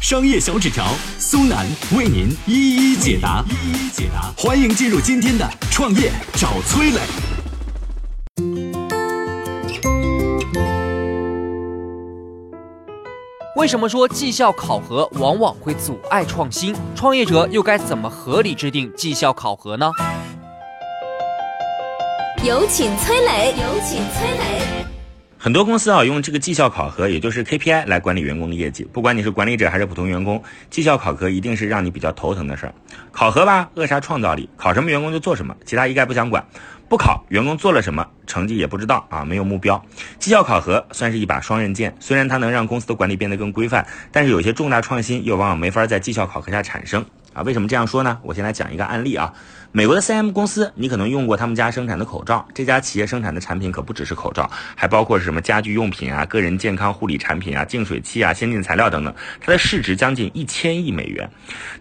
商业小纸条苏南为您一一解答，一一解答。欢迎进入今天的创业找崔磊。为什么说绩效考核往往会阻碍创新？创业者又该怎么合理制定绩效考核呢？有请崔磊，有请崔磊。很多公司啊，用这个绩效考核，也就是 KPI 来管理员工的业绩。不管你是管理者还是普通员工，绩效考核一定是让你比较头疼的事儿。考核吧，扼杀创造力，考什么员工就做什么，其他一概不想管。不考，员工做了什么，成绩也不知道啊，没有目标。绩效考核算是一把双刃剑，虽然它能让公司的管理变得更规范，但是有些重大创新又往往没法在绩效考核下产生。啊，为什么这样说呢？我先来讲一个案例啊。美国的 3M 公司，你可能用过他们家生产的口罩。这家企业生产的产品可不只是口罩，还包括什么家居用品啊、个人健康护理产品啊、净水器啊、先进材料等等。它的市值将近一千亿美元。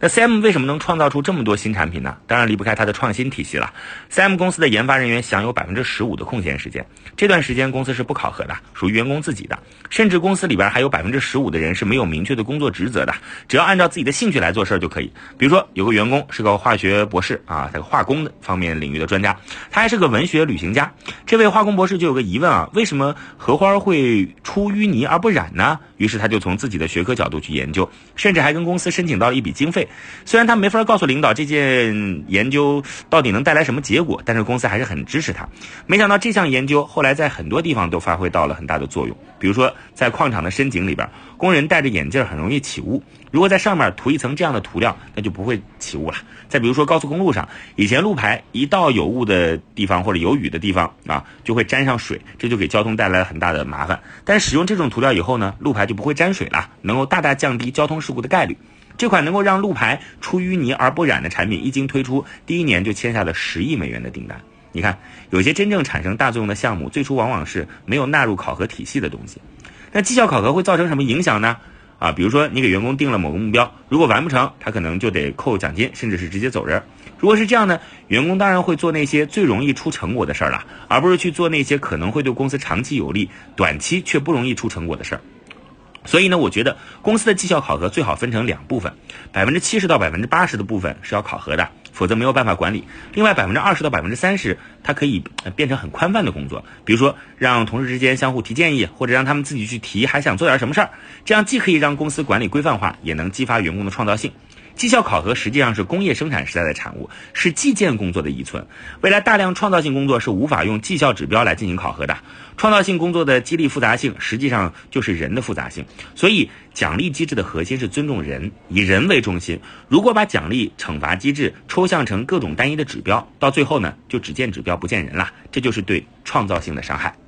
那 3M 为什么能创造出这么多新产品呢？当然离不开它的创新体系了。3M 公司的研发人员享有百分之十五的空闲时间，这段时间公司是不考核的，属于员工自己的。甚至公司里边还有百分之十五的人是没有明确的工作职责的，只要按照自己的兴趣来做事儿就可以。比如说有个员工是个化学博士啊，化工的方面领域的专家，他还是个文学旅行家。这位化工博士就有个疑问啊，为什么荷花会出淤泥而不染呢？于是他就从自己的学科角度去研究，甚至还跟公司申请到了一笔经费。虽然他没法告诉领导这件研究到底能带来什么结果，但是公司还是很支持他。没想到这项研究后来在很多地方都发挥到了很大的作用，比如说在矿场的深井里边，工人戴着眼镜很容易起雾。如果在上面涂一层这样的涂料，那就不会起雾了。再比如说高速公路上，以前路牌一到有雾的地方或者有雨的地方啊，就会沾上水，这就给交通带来了很大的麻烦。但使用这种涂料以后呢，路牌就不会沾水了，能够大大降低交通事故的概率。这款能够让路牌出淤泥而不染的产品一经推出，第一年就签下了十亿美元的订单。你看，有些真正产生大作用的项目，最初往往是没有纳入考核体系的东西。那绩效考核会造成什么影响呢？啊，比如说你给员工定了某个目标，如果完不成，他可能就得扣奖金，甚至是直接走人。如果是这样呢，员工当然会做那些最容易出成果的事儿了，而不是去做那些可能会对公司长期有利、短期却不容易出成果的事儿。所以呢，我觉得公司的绩效考核最好分成两部分，百分之七十到百分之八十的部分是要考核的。否则没有办法管理。另外百分之二十到百分之三十，它可以变成很宽泛的工作，比如说让同事之间相互提建议，或者让他们自己去提，还想做点什么事儿。这样既可以让公司管理规范化，也能激发员工的创造性。绩效考核实际上是工业生产时代的产物，是计件工作的遗存。未来大量创造性工作是无法用绩效指标来进行考核的。创造性工作的激励复杂性，实际上就是人的复杂性。所以，奖励机制的核心是尊重人，以人为中心。如果把奖励惩罚机制抽象成各种单一的指标，到最后呢，就只见指标不见人了。这就是对创造性的伤害。